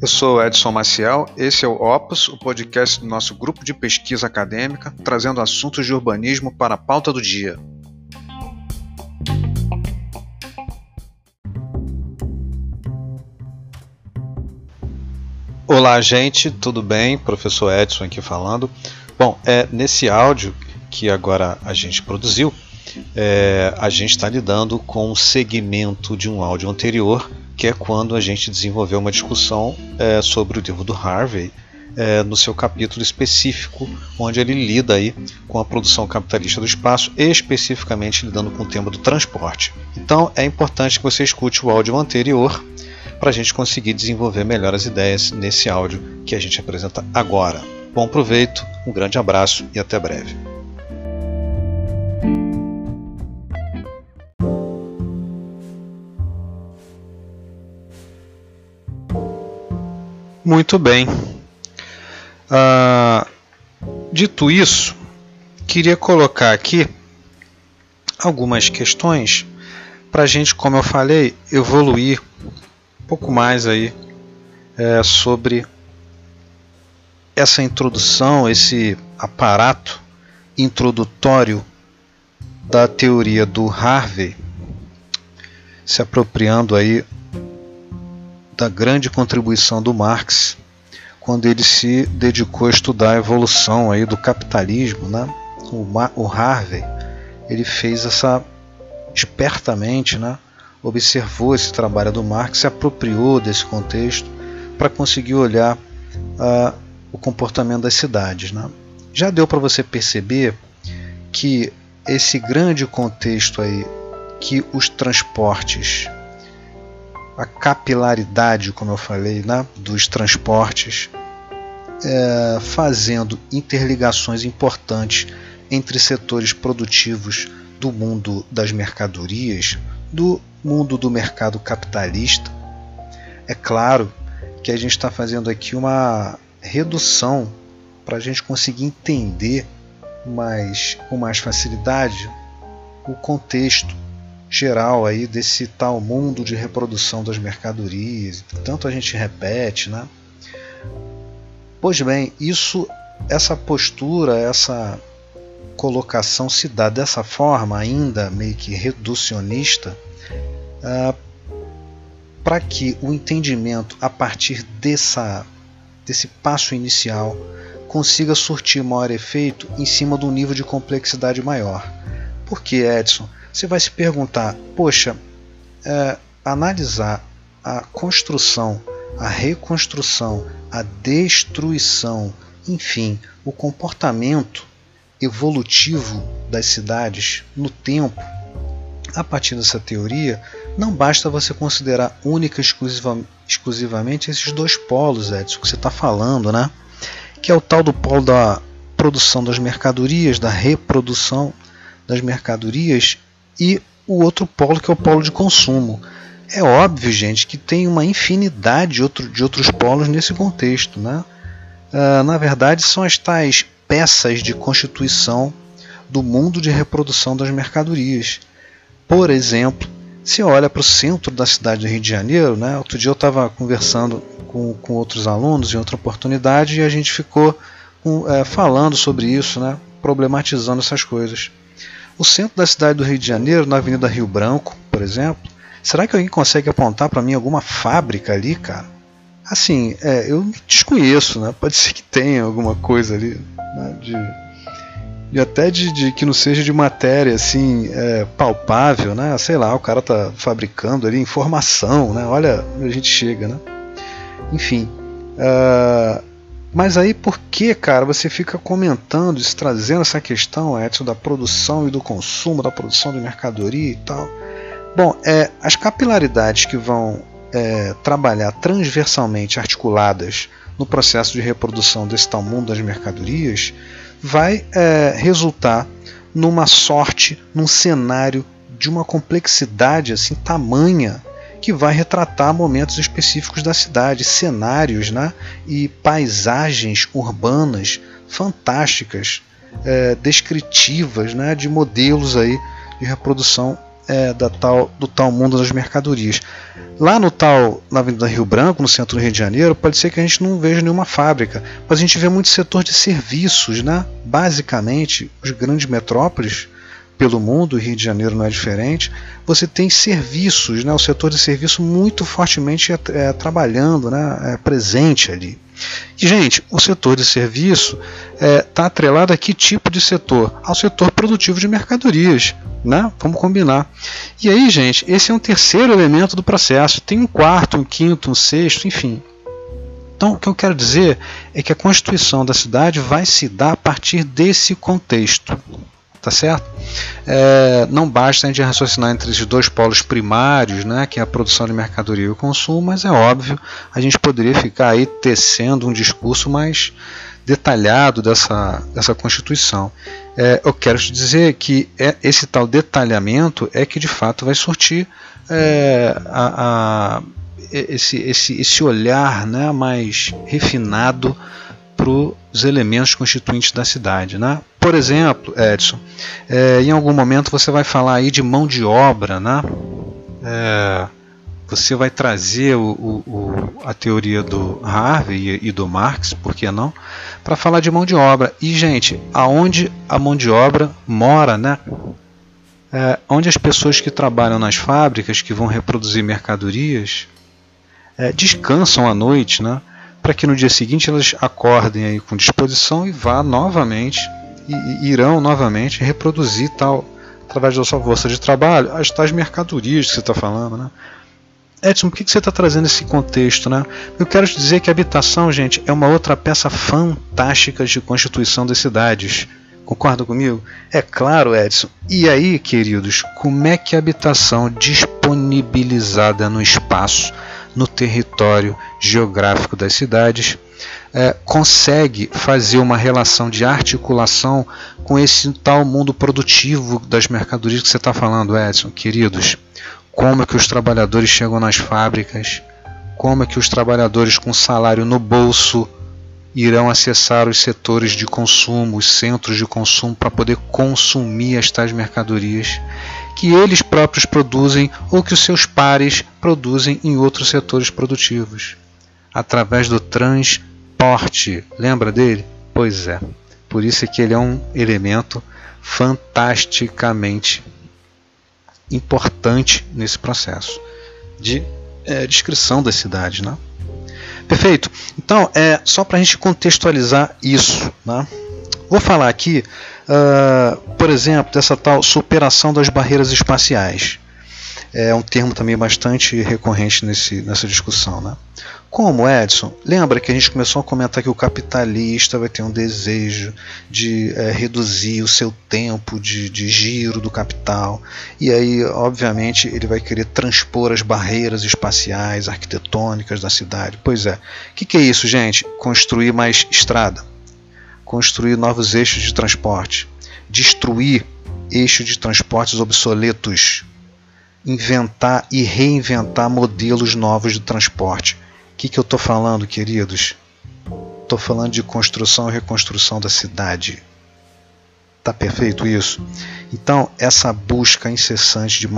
Eu sou Edson Maciel, esse é o Opus, o podcast do nosso grupo de pesquisa acadêmica, trazendo assuntos de urbanismo para a pauta do dia. Olá, gente, tudo bem? Professor Edson aqui falando. Bom, é, nesse áudio que agora a gente produziu, é, a gente está lidando com um segmento de um áudio anterior que é quando a gente desenvolveu uma discussão é, sobre o livro do Harvey é, no seu capítulo específico, onde ele lida aí com a produção capitalista do espaço, especificamente lidando com o tema do transporte. Então é importante que você escute o áudio anterior para a gente conseguir desenvolver melhor as ideias nesse áudio que a gente apresenta agora. Bom proveito, um grande abraço e até breve. Muito bem. Uh, dito isso, queria colocar aqui algumas questões para a gente, como eu falei, evoluir um pouco mais aí é, sobre essa introdução, esse aparato introdutório da teoria do Harvey, se apropriando aí da grande contribuição do Marx quando ele se dedicou a estudar a evolução aí do capitalismo, né? O, o Harvey ele fez essa espertamente, né? Observou esse trabalho do Marx, se apropriou desse contexto para conseguir olhar uh, o comportamento das cidades, né? Já deu para você perceber que esse grande contexto aí que os transportes a capilaridade, como eu falei, né, dos transportes, é, fazendo interligações importantes entre setores produtivos do mundo das mercadorias, do mundo do mercado capitalista. É claro que a gente está fazendo aqui uma redução para a gente conseguir entender mais, com mais facilidade o contexto geral aí desse tal mundo de reprodução das mercadorias, tanto a gente repete, né? Pois bem, isso, essa postura, essa colocação se dá dessa forma, ainda meio que reducionista, ah, para que o entendimento a partir dessa, desse passo inicial consiga surtir maior efeito em cima de um nível de complexidade maior. Por que, Edson? Você vai se perguntar: poxa, é, analisar a construção, a reconstrução, a destruição, enfim, o comportamento evolutivo das cidades no tempo, a partir dessa teoria, não basta você considerar única e exclusiva, exclusivamente esses dois polos, Edson, que você está falando, né? Que é o tal do polo da produção das mercadorias, da reprodução das mercadorias e o outro polo que é o polo de consumo. É óbvio, gente, que tem uma infinidade de, outro, de outros polos nesse contexto. Né? Uh, na verdade, são as tais peças de constituição do mundo de reprodução das mercadorias. Por exemplo, se olha para o centro da cidade do Rio de Janeiro, né? outro dia eu estava conversando com, com outros alunos em outra oportunidade e a gente ficou é, falando sobre isso, né? problematizando essas coisas. O centro da cidade do Rio de Janeiro, na Avenida Rio Branco, por exemplo, será que alguém consegue apontar para mim alguma fábrica ali, cara? Assim, é, eu desconheço, né? Pode ser que tenha alguma coisa ali, né? de, e até de, de, que não seja de matéria assim é, palpável, né? Sei lá, o cara tá fabricando ali informação, né? Olha a gente chega, né? Enfim, uh, mas aí por que, cara, você fica comentando, trazendo essa questão, Edson, da produção e do consumo, da produção de mercadoria e tal? Bom, é, as capilaridades que vão é, trabalhar transversalmente articuladas no processo de reprodução desse tal mundo das mercadorias vai é, resultar numa sorte, num cenário de uma complexidade assim tamanha que vai retratar momentos específicos da cidade, cenários né, e paisagens urbanas fantásticas, é, descritivas né, de modelos aí de reprodução é, da tal, do tal mundo das mercadorias. Lá no tal, na Avenida Rio Branco, no centro do Rio de Janeiro, pode ser que a gente não veja nenhuma fábrica, mas a gente vê muito setor de serviços, né? Basicamente, os grandes metrópoles pelo mundo, o Rio de Janeiro não é diferente, você tem serviços, né, o setor de serviço muito fortemente é, é, trabalhando, né, é, presente ali. E, gente, o setor de serviço está é, tá atrelado a que tipo de setor? Ao setor produtivo de mercadorias. Né? Vamos combinar. E aí, gente, esse é um terceiro elemento do processo. Tem um quarto, um quinto, um sexto, enfim. Então, o que eu quero dizer é que a constituição da cidade vai se dar a partir desse contexto tá certo? É, não basta a gente raciocinar entre esses dois polos primários, né, que é a produção de mercadoria e o consumo, mas é óbvio, a gente poderia ficar aí tecendo um discurso mais detalhado dessa, dessa Constituição. É, eu quero te dizer que é, esse tal detalhamento é que de fato vai surtir é, a, a, esse, esse, esse olhar né, mais refinado para os elementos constituintes da cidade. Né? Por exemplo, Edson, é, em algum momento você vai falar aí de mão de obra, né? É, você vai trazer o, o, a teoria do Harvey e do Marx, por que não, para falar de mão de obra. E, gente, aonde a mão de obra mora, né? É, onde as pessoas que trabalham nas fábricas, que vão reproduzir mercadorias, é, descansam à noite, né? Para que no dia seguinte elas acordem aí com disposição e vá novamente e, irão novamente reproduzir tal através da sua força de trabalho as tais mercadorias que você está falando, né? Edson, por que você está trazendo esse contexto, né? Eu quero te dizer que a habitação, gente, é uma outra peça fantástica de constituição das cidades. Concorda comigo? É claro, Edson. E aí, queridos, como é que a habitação disponibilizada no espaço no território geográfico das cidades, é, consegue fazer uma relação de articulação com esse tal mundo produtivo das mercadorias que você está falando, Edson, queridos. Como é que os trabalhadores chegam nas fábricas? Como é que os trabalhadores com salário no bolso irão acessar os setores de consumo, os centros de consumo, para poder consumir as tais mercadorias? que eles próprios produzem ou que os seus pares produzem em outros setores produtivos, através do transporte. Lembra dele? Pois é. Por isso é que ele é um elemento fantasticamente importante nesse processo de é, descrição da cidade, né? Perfeito. Então, é só para a gente contextualizar isso, né? Vou falar aqui uh, por exemplo, dessa tal superação das barreiras espaciais. É um termo também bastante recorrente nesse, nessa discussão. Né? Como, Edson? Lembra que a gente começou a comentar que o capitalista vai ter um desejo de é, reduzir o seu tempo de, de giro do capital, e aí, obviamente, ele vai querer transpor as barreiras espaciais, arquitetônicas da cidade. Pois é. O que, que é isso, gente? Construir mais estrada, construir novos eixos de transporte, destruir eixos de transportes obsoletos, inventar e reinventar modelos novos de transporte. Que, que eu estou falando, queridos? Estou falando de construção e reconstrução da cidade. Tá perfeito isso? Então, essa busca incessante de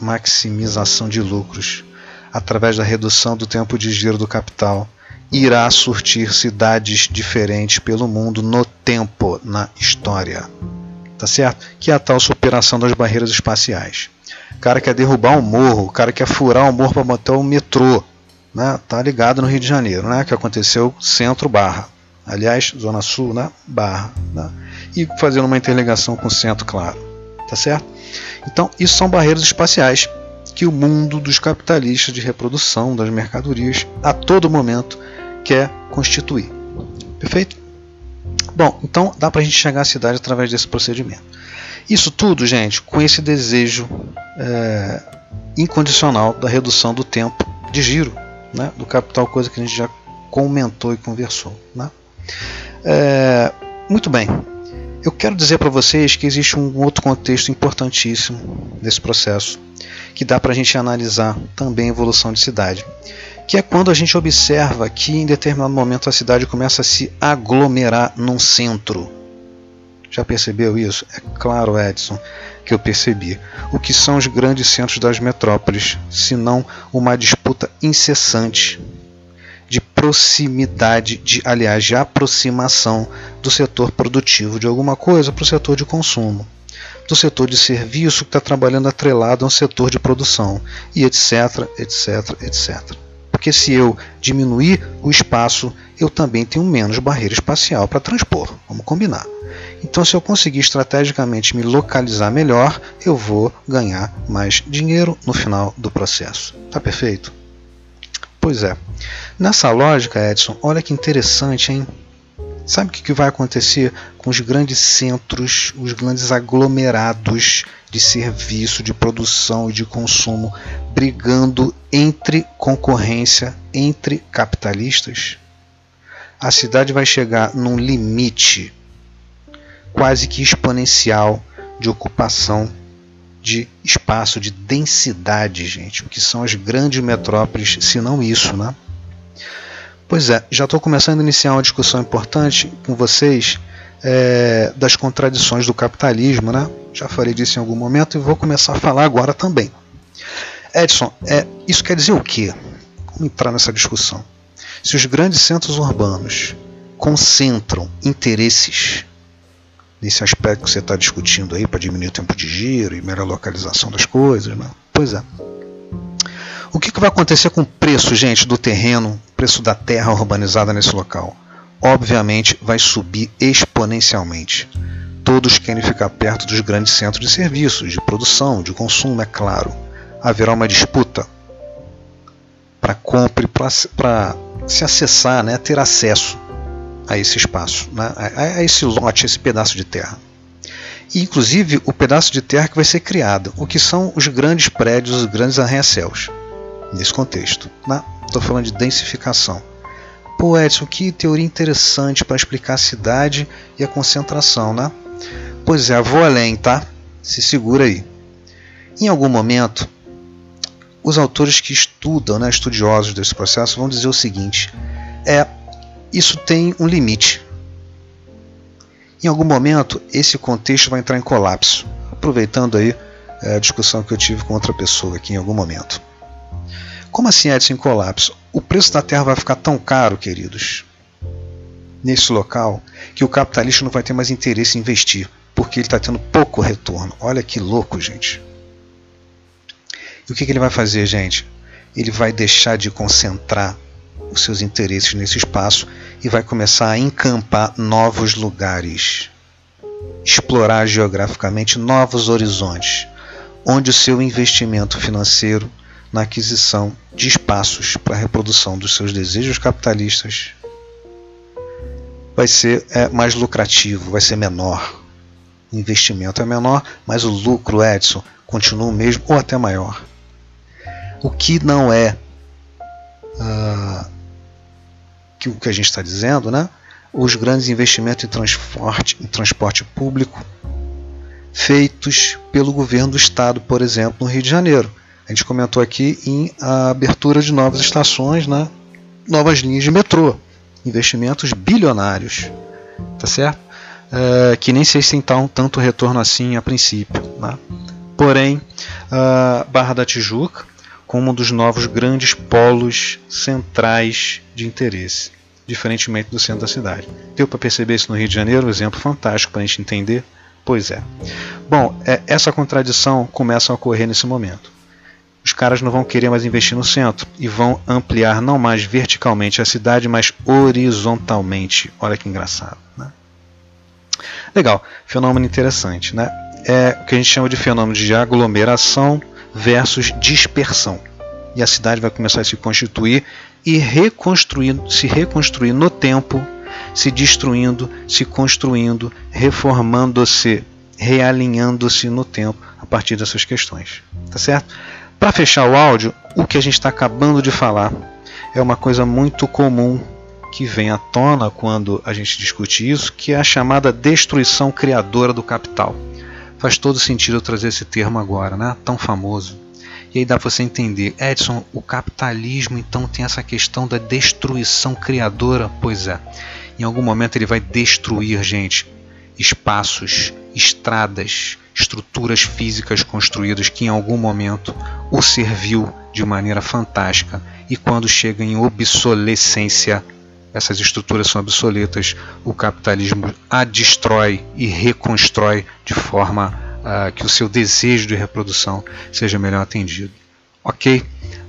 maximização de lucros através da redução do tempo de giro do capital irá surtir cidades diferentes pelo mundo no tempo, na história. Tá certo? Que é a tal superação das barreiras espaciais. O cara quer derrubar um morro, o cara quer furar um morro para botar um metrô. Né? Tá ligado no Rio de Janeiro, né? Que aconteceu centro barra. Aliás, Zona Sul, né? Barra. Né? E fazendo uma interligação com o centro, claro. Tá certo? Então, isso são barreiras espaciais que o mundo dos capitalistas de reprodução das mercadorias a todo momento quer constituir. Perfeito? Bom, então dá para a gente chegar à cidade através desse procedimento. Isso tudo, gente, com esse desejo é, incondicional da redução do tempo de giro né, do capital, coisa que a gente já comentou e conversou. Né? É, muito bem, eu quero dizer para vocês que existe um outro contexto importantíssimo nesse processo, que dá para a gente analisar também a evolução de cidade que é quando a gente observa que em determinado momento a cidade começa a se aglomerar num centro. Já percebeu isso? É claro, Edson. Que eu percebi. O que são os grandes centros das metrópoles, se não uma disputa incessante de proximidade, de, aliás, de aproximação do setor produtivo de alguma coisa para o setor de consumo, do setor de serviço que está trabalhando atrelado a um setor de produção, e etc, etc, etc. Porque se eu diminuir o espaço, eu também tenho menos barreira espacial para transpor. Vamos combinar. Então, se eu conseguir estrategicamente me localizar melhor, eu vou ganhar mais dinheiro no final do processo. Tá perfeito? Pois é. Nessa lógica, Edson, olha que interessante, hein? Sabe o que vai acontecer com os grandes centros, os grandes aglomerados de serviço, de produção e de consumo brigando entre concorrência, entre capitalistas? A cidade vai chegar num limite quase que exponencial de ocupação de espaço, de densidade, gente. O que são as grandes metrópoles, se não isso, né? Pois é, já estou começando a iniciar uma discussão importante com vocês é, das contradições do capitalismo, né? Já falei disso em algum momento e vou começar a falar agora também. Edson, é, isso quer dizer o quê? Vamos entrar nessa discussão. Se os grandes centros urbanos concentram interesses nesse aspecto que você está discutindo aí para diminuir o tempo de giro e melhor localização das coisas, né? Pois é. O que, que vai acontecer com o preço, gente, do terreno, preço da terra urbanizada nesse local? Obviamente vai subir exponencialmente. Todos querem ficar perto dos grandes centros de serviços, de produção, de consumo, é claro. Haverá uma disputa para compra para se acessar, né, ter acesso a esse espaço, né, a, a esse lote, a esse pedaço de terra e inclusive o pedaço de terra que vai ser criado, o que são os grandes prédios, os grandes arranha-céus nesse contexto. Estou falando de densificação. Pô, Edson, que teoria interessante para explicar a cidade e a concentração, né? Pois é, vou além, tá? Se segura aí. Em algum momento, os autores que estudam, né, estudiosos desse processo, vão dizer o seguinte: é isso tem um limite. Em algum momento, esse contexto vai entrar em colapso. Aproveitando aí é, a discussão que eu tive com outra pessoa aqui em algum momento. Como assim Edson em colapso? O preço da terra vai ficar tão caro, queridos, nesse local, que o capitalista não vai ter mais interesse em investir, porque ele está tendo pouco retorno. Olha que louco, gente. E o que, que ele vai fazer, gente? Ele vai deixar de concentrar os seus interesses nesse espaço e vai começar a encampar novos lugares, explorar geograficamente novos horizontes, onde o seu investimento financeiro na aquisição de espaços para a reprodução dos seus desejos capitalistas vai ser é, mais lucrativo, vai ser menor. O investimento é menor, mas o lucro, Edson, continua o mesmo ou até maior. O que não é uh, que o que a gente está dizendo, né? Os grandes investimentos em transporte, em transporte público feitos pelo governo do estado, por exemplo, no Rio de Janeiro a gente comentou aqui em a abertura de novas estações, né? novas linhas de metrô, investimentos bilionários, tá certo? É, que nem sei se tem tanto retorno assim a princípio. Né? Porém, a Barra da Tijuca, como um dos novos grandes polos centrais de interesse, diferentemente do centro da cidade. Deu para perceber isso no Rio de Janeiro? Um exemplo fantástico para a gente entender? Pois é. Bom, é, essa contradição começa a ocorrer nesse momento os caras não vão querer mais investir no centro e vão ampliar não mais verticalmente a cidade, mas horizontalmente. Olha que engraçado. Né? Legal, fenômeno interessante. Né? É o que a gente chama de fenômeno de aglomeração versus dispersão. E a cidade vai começar a se constituir e reconstruir, se reconstruir no tempo, se destruindo, se construindo, reformando-se, realinhando-se no tempo a partir dessas questões. Tá certo? Para fechar o áudio, o que a gente está acabando de falar é uma coisa muito comum que vem à tona quando a gente discute isso, que é a chamada destruição criadora do capital. Faz todo sentido eu trazer esse termo agora, né? Tão famoso. E aí dá para você entender, Edson, o capitalismo então tem essa questão da destruição criadora? Pois é. Em algum momento ele vai destruir, gente, espaços, estradas, estruturas físicas construídas que em algum momento o serviu de maneira fantástica e quando chega em obsolescência, essas estruturas são obsoletas, o capitalismo a destrói e reconstrói de forma uh, que o seu desejo de reprodução seja melhor atendido. Ok?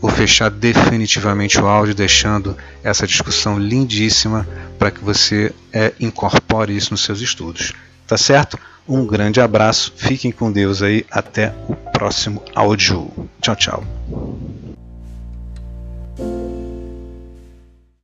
Vou fechar definitivamente o áudio, deixando essa discussão lindíssima para que você é, incorpore isso nos seus estudos. Tá certo? Um grande abraço, fiquem com Deus aí, até o próximo áudio. Tchau, tchau.